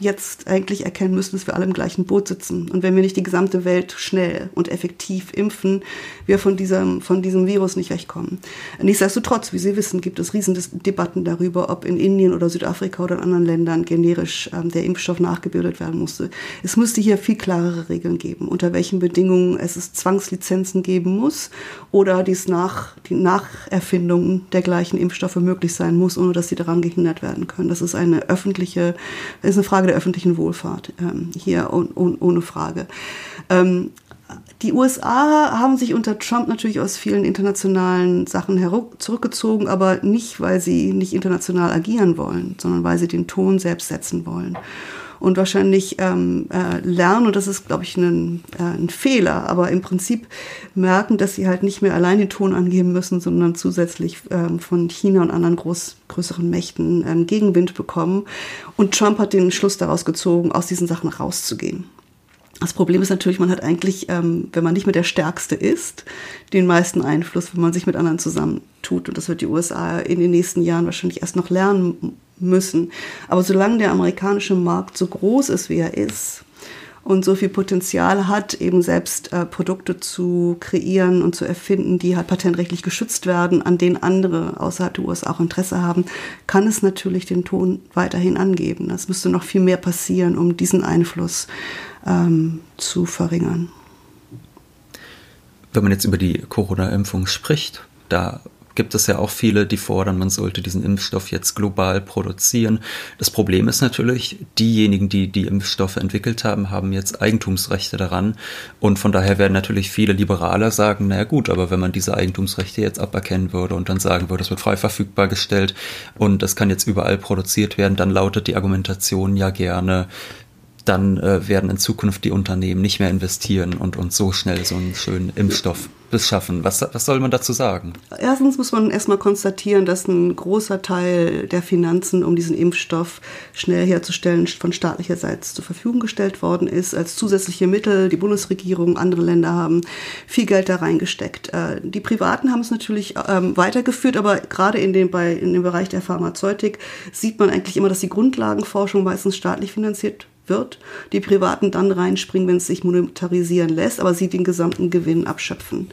jetzt eigentlich erkennen müssen, dass wir alle im gleichen Boot sitzen. Und wenn wir nicht die gesamte Welt schnell und effektiv impfen, wir von diesem, von diesem Virus nicht wegkommen. Nichtsdestotrotz, wie Sie wissen, gibt es riesen Debatten darüber, ob in Indien oder Südafrika oder in anderen Ländern generisch ähm, der Impfstoff nachgebildet werden musste. Es müsste hier viel klarere Regeln geben, unter welchen Bedingungen es, es Zwangslizenzen geben muss oder dies nach, die Nacherfindung der gleichen Impfstoffe möglich sein muss, ohne dass sie daran gehindert werden können. Das ist eine öffentliche, ist eine Frage Frage der öffentlichen Wohlfahrt ähm, hier un, un, ohne Frage. Ähm, die USA haben sich unter Trump natürlich aus vielen internationalen Sachen zurückgezogen, aber nicht, weil sie nicht international agieren wollen, sondern weil sie den Ton selbst setzen wollen und wahrscheinlich ähm, äh, lernen, und das ist, glaube ich, ein, äh, ein Fehler, aber im Prinzip merken, dass sie halt nicht mehr allein den Ton angeben müssen, sondern zusätzlich ähm, von China und anderen groß, größeren Mächten ähm, Gegenwind bekommen. Und Trump hat den Schluss daraus gezogen, aus diesen Sachen rauszugehen. Das Problem ist natürlich, man hat eigentlich, ähm, wenn man nicht mehr der Stärkste ist, den meisten Einfluss, wenn man sich mit anderen zusammentut. Und das wird die USA in den nächsten Jahren wahrscheinlich erst noch lernen müssen. Aber solange der amerikanische Markt so groß ist, wie er ist, und so viel Potenzial hat, eben selbst äh, Produkte zu kreieren und zu erfinden, die halt patentrechtlich geschützt werden, an denen andere außerhalb der USA auch Interesse haben, kann es natürlich den Ton weiterhin angeben. Es müsste noch viel mehr passieren, um diesen Einfluss ähm, zu verringern.
Wenn man jetzt über die Corona-Impfung spricht, da gibt es ja auch viele, die fordern, man sollte diesen Impfstoff jetzt global produzieren. Das Problem ist natürlich, diejenigen, die die Impfstoffe entwickelt haben, haben jetzt Eigentumsrechte daran. Und von daher werden natürlich viele Liberaler sagen, naja gut, aber wenn man diese Eigentumsrechte jetzt aberkennen würde und dann sagen würde, es wird frei verfügbar gestellt und das kann jetzt überall produziert werden, dann lautet die Argumentation ja gerne, dann äh, werden in Zukunft die Unternehmen nicht mehr investieren und uns so schnell so einen schönen Impfstoff beschaffen. Was, was soll man dazu sagen?
Erstens muss man erstmal konstatieren, dass ein großer Teil der Finanzen, um diesen Impfstoff schnell herzustellen, von staatlicher Seite zur Verfügung gestellt worden ist, als zusätzliche Mittel. Die Bundesregierung, andere Länder haben viel Geld da reingesteckt. Äh, die Privaten haben es natürlich ähm, weitergeführt, aber gerade in dem, bei, in dem Bereich der Pharmazeutik sieht man eigentlich immer, dass die Grundlagenforschung meistens staatlich finanziert wird, die Privaten dann reinspringen, wenn es sich monetarisieren lässt, aber sie den gesamten Gewinn abschöpfen.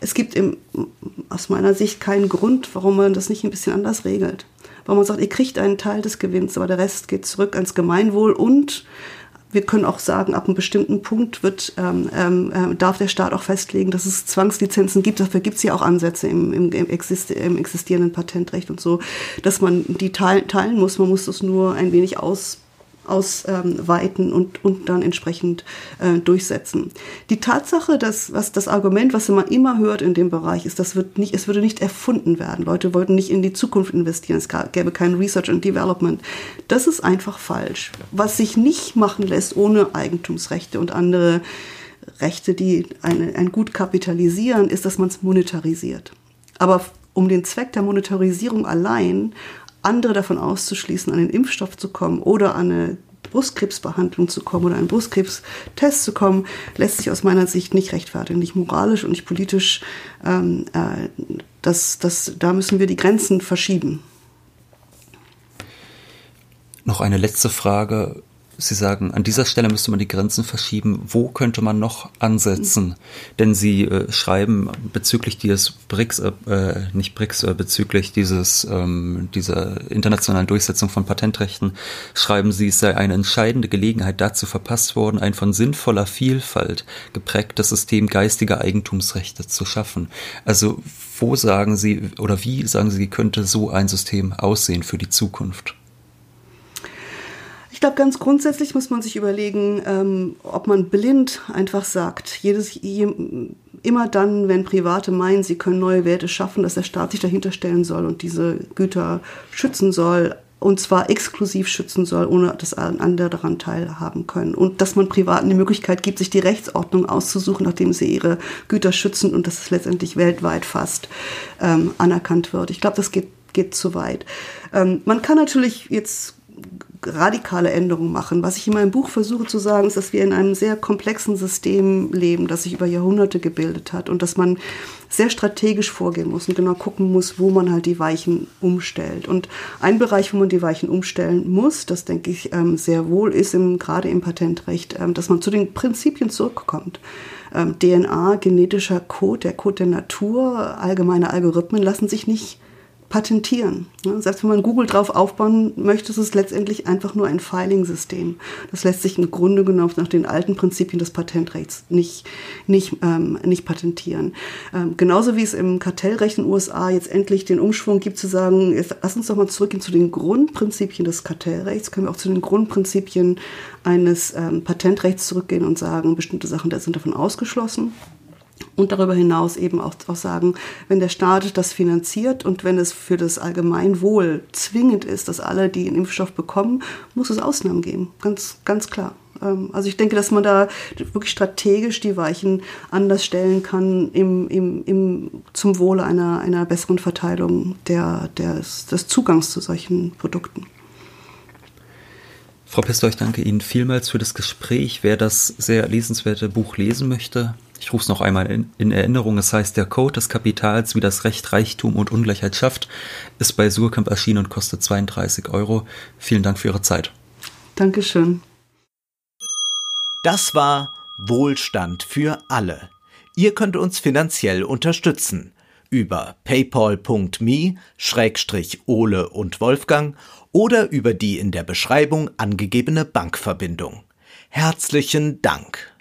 es gibt im, aus meiner Sicht keinen Grund, warum man das nicht ein bisschen anders regelt. Warum man sagt, ihr kriegt einen Teil des Gewinns, aber der Rest geht zurück ans Gemeinwohl und wir können auch sagen, ab einem bestimmten Punkt wird, ähm, ähm, äh, darf der Staat auch festlegen, dass es Zwangslizenzen gibt. Dafür gibt es ja auch Ansätze im, im, im, im, existierenden Patentrecht und so, dass man die teilen, teilen muss. Man muss das nur ein wenig aus ausweiten ähm, und, und dann entsprechend äh, durchsetzen. Die Tatsache, dass was das Argument, was man immer hört in dem Bereich, ist, das wird nicht, es würde nicht erfunden werden. Leute wollten nicht in die Zukunft investieren. Es gäbe kein Research and Development. Das ist einfach falsch. Was sich nicht machen lässt ohne Eigentumsrechte und andere Rechte, die eine, ein Gut kapitalisieren, ist, dass man es monetarisiert. Aber um den Zweck der Monetarisierung allein andere davon auszuschließen, an den Impfstoff zu kommen oder an eine Brustkrebsbehandlung zu kommen oder einen Brustkrebstest zu kommen, lässt sich aus meiner Sicht nicht rechtfertigen, nicht moralisch und nicht politisch. Ähm, äh, das, das, da müssen wir die Grenzen verschieben.
Noch eine letzte Frage Sie sagen, an dieser Stelle müsste man die Grenzen verschieben. Wo könnte man noch ansetzen? Mhm. Denn Sie äh, schreiben bezüglich dieses BRICS, äh, nicht BRICS, äh, bezüglich dieses, ähm, dieser internationalen Durchsetzung von Patentrechten, schreiben Sie, es sei eine entscheidende Gelegenheit dazu verpasst worden, ein von sinnvoller Vielfalt geprägtes System geistiger Eigentumsrechte zu schaffen. Also, wo sagen Sie oder wie sagen Sie, könnte so ein System aussehen für die Zukunft?
Ich glaube, ganz grundsätzlich muss man sich überlegen, ähm, ob man blind einfach sagt, jedes, je, immer dann, wenn Private meinen, sie können neue Werte schaffen, dass der Staat sich dahinter stellen soll und diese Güter schützen soll, und zwar exklusiv schützen soll, ohne dass andere daran teilhaben können. Und dass man Privaten die Möglichkeit gibt, sich die Rechtsordnung auszusuchen, nachdem sie ihre Güter schützen und dass es letztendlich weltweit fast ähm, anerkannt wird. Ich glaube, das geht, geht zu weit. Ähm, man kann natürlich jetzt radikale Änderungen machen. Was ich in meinem Buch versuche zu sagen, ist, dass wir in einem sehr komplexen System leben, das sich über Jahrhunderte gebildet hat und dass man sehr strategisch vorgehen muss und genau gucken muss, wo man halt die Weichen umstellt. Und ein Bereich, wo man die Weichen umstellen muss, das denke ich ähm, sehr wohl, ist im, gerade im Patentrecht, ähm, dass man zu den Prinzipien zurückkommt. Ähm, DNA, genetischer Code, der Code der Natur, allgemeine Algorithmen lassen sich nicht patentieren. Selbst wenn man Google drauf aufbauen möchte, ist es letztendlich einfach nur ein Filing-System. Das lässt sich im Grunde genommen nach den alten Prinzipien des Patentrechts nicht, nicht, ähm, nicht patentieren. Ähm, genauso wie es im Kartellrecht in den USA jetzt endlich den Umschwung gibt, zu sagen, jetzt, lass uns doch mal zurückgehen zu den Grundprinzipien des Kartellrechts, können wir auch zu den Grundprinzipien eines ähm, Patentrechts zurückgehen und sagen, bestimmte Sachen sind davon ausgeschlossen. Und darüber hinaus eben auch, auch sagen, wenn der Staat das finanziert und wenn es für das Allgemeinwohl zwingend ist, dass alle, die einen Impfstoff bekommen, muss es Ausnahmen geben. Ganz, ganz klar. Ähm, also ich denke, dass man da wirklich strategisch die Weichen anders stellen kann im, im, im, zum Wohle einer, einer besseren Verteilung der, des, des Zugangs zu solchen Produkten.
Frau Pistor, ich danke Ihnen vielmals für das Gespräch. Wer das sehr lesenswerte Buch lesen möchte, ich rufe es noch einmal in, in, Erinnerung. Es heißt, der Code des Kapitals, wie das Recht Reichtum und Ungleichheit schafft, ist bei Surkamp erschienen und kostet 32 Euro. Vielen Dank für Ihre Zeit.
Dankeschön.
Das war Wohlstand für alle. Ihr könnt uns finanziell unterstützen über paypal.me-ole und Wolfgang oder über die in der Beschreibung angegebene Bankverbindung. Herzlichen Dank.